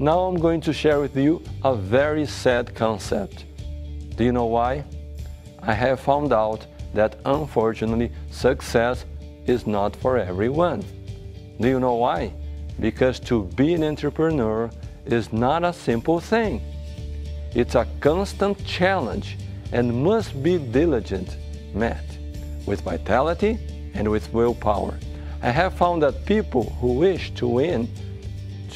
Now I'm going to share with you a very sad concept. Do you know why? I have found out that unfortunately success is not for everyone. Do you know why? Because to be an entrepreneur is not a simple thing. It's a constant challenge and must be diligent, met with vitality and with willpower. I have found that people who wish to win,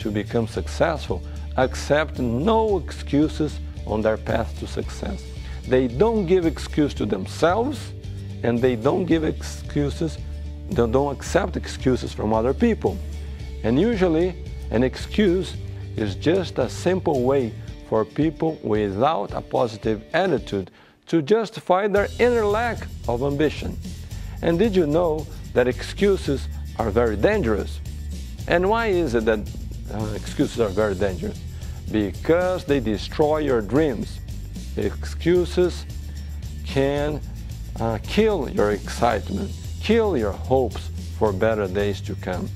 to become successful, accept no excuses on their path to success. They don't give excuse to themselves and they don't give excuses, they don't accept excuses from other people. And usually an excuse is just a simple way for people without a positive attitude to justify their inner lack of ambition. And did you know that excuses are very dangerous? And why is it that uh, excuses are very dangerous? Because they destroy your dreams. Excuses can uh, kill your excitement, kill your hopes for better days to come.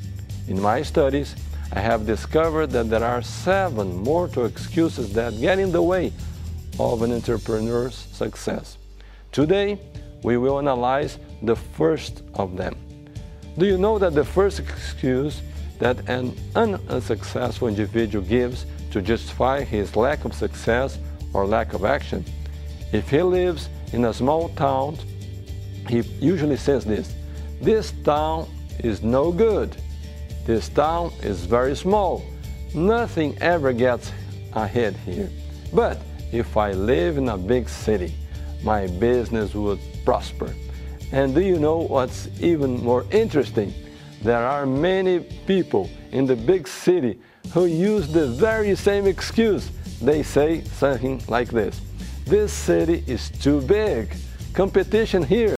In my studies, I have discovered that there are seven mortal excuses that get in the way of an entrepreneur's success. Today, we will analyze the first of them. Do you know that the first excuse that an unsuccessful individual gives to justify his lack of success or lack of action? If he lives in a small town, he usually says this This town is no good. This town is very small. Nothing ever gets ahead here. But if I live in a big city, my business would prosper. And do you know what's even more interesting? There are many people in the big city who use the very same excuse. They say something like this This city is too big. Competition here